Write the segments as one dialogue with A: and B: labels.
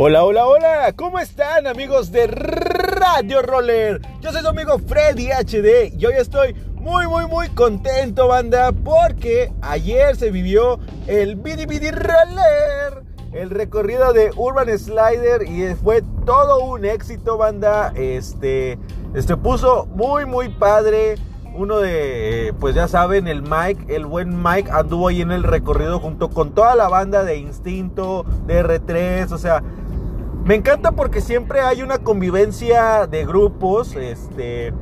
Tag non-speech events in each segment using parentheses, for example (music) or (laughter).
A: Hola, hola, hola, ¿cómo están amigos de Radio Roller? Yo soy su amigo Freddy HD y hoy estoy muy, muy, muy contento, banda, porque ayer se vivió el Bidi Bidi Roller, el recorrido de Urban Slider y fue todo un éxito, banda. Este, este puso muy, muy padre. Uno de, pues ya saben, el Mike, el buen Mike anduvo ahí en el recorrido junto con toda la banda de Instinto, de R3, o sea, me encanta porque siempre hay una convivencia de grupos, este,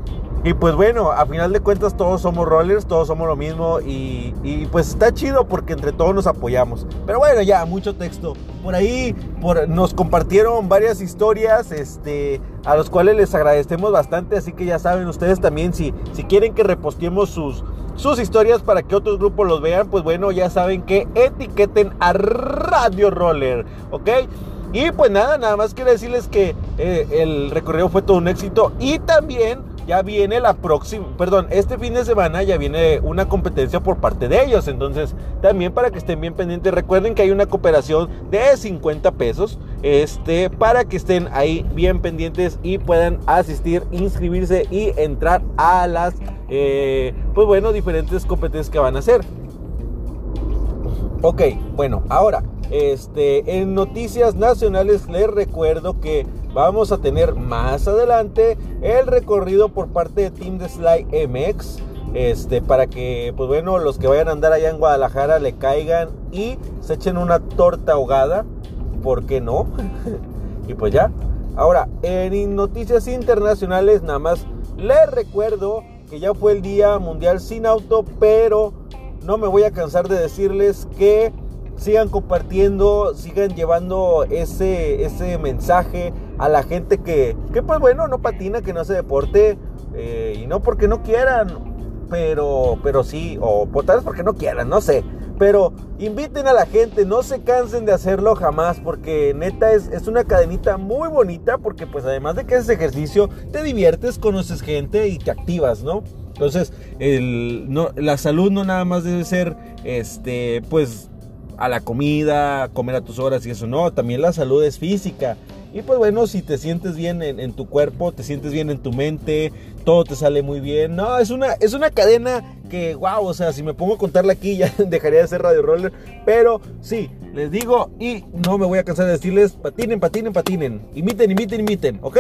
A: y pues bueno, a final de cuentas todos somos rollers, todos somos lo mismo y, pues está chido porque entre todos nos apoyamos. Pero bueno, ya, mucho texto. Por ahí por, nos compartieron varias historias este, a los cuales les agradecemos bastante, así que ya saben ustedes también si, si quieren que reposteemos sus, sus historias para que otros grupos los vean, pues bueno, ya saben que etiqueten a Radio Roller, ¿ok? Y pues nada, nada más quiero decirles que eh, el recorrido fue todo un éxito y también ya viene la próxima, perdón, este fin de semana ya viene una competencia por parte de ellos. Entonces, también para que estén bien pendientes, recuerden que hay una cooperación de 50 pesos, este, para que estén ahí bien pendientes y puedan asistir, inscribirse y entrar a las, eh, pues bueno, diferentes competencias que van a hacer. Ok, bueno, ahora este, en noticias nacionales les recuerdo que vamos a tener más adelante el recorrido por parte de Team de Sly MX. Este, para que, pues bueno, los que vayan a andar allá en Guadalajara le caigan y se echen una torta ahogada. ¿Por qué no? (laughs) y pues ya. Ahora, en noticias internacionales, nada más les recuerdo que ya fue el Día Mundial sin Auto, pero no me voy a cansar de decirles que sigan compartiendo, sigan llevando ese, ese mensaje a la gente que, que, pues bueno, no patina, que no hace deporte, eh, y no porque no quieran, pero, pero sí, o por tal vez porque no quieran, no sé. Pero inviten a la gente, no se cansen de hacerlo jamás, porque neta es, es una cadenita muy bonita, porque pues además de que haces ejercicio, te diviertes, conoces gente y te activas, ¿no? Entonces, el, no, la salud no nada más debe ser, este, pues a la comida, comer a tus horas y eso, no, también la salud es física. Y pues bueno, si te sientes bien en, tu cuerpo, te sientes bien en tu mente, todo te sale muy bien. No, es una, es una cadena que, wow, o sea, si me pongo a contarla aquí (laughs) ya dejaría de ser Radio Roller. Pero sí, les digo y no me voy a cansar de decirles, patinen, patinen, patinen. Imiten, imiten, imiten, ¿ok?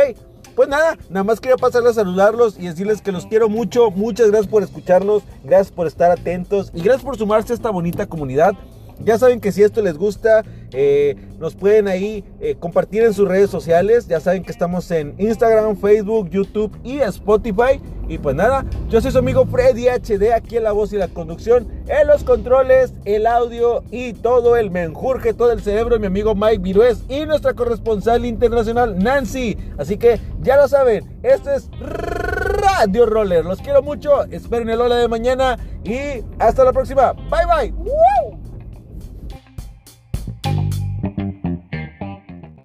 A: Pues nada, nada más quería pasarles a saludarlos y decirles que los quiero mucho. Muchas gracias por escucharnos, gracias por estar atentos y gracias por sumarse a esta bonita comunidad. Ya saben que si esto les gusta, eh, nos pueden ahí eh, compartir en sus redes sociales. Ya saben que estamos en Instagram, Facebook, YouTube y Spotify. Y pues nada, yo soy su amigo Freddy HD aquí en la voz y la conducción, en los controles, el audio y todo el menjurje, todo el cerebro, mi amigo Mike Virués y nuestra corresponsal internacional Nancy. Así que ya lo saben, esto es Radio Roller. Los quiero mucho, esperen el hola de mañana y hasta la próxima. Bye bye.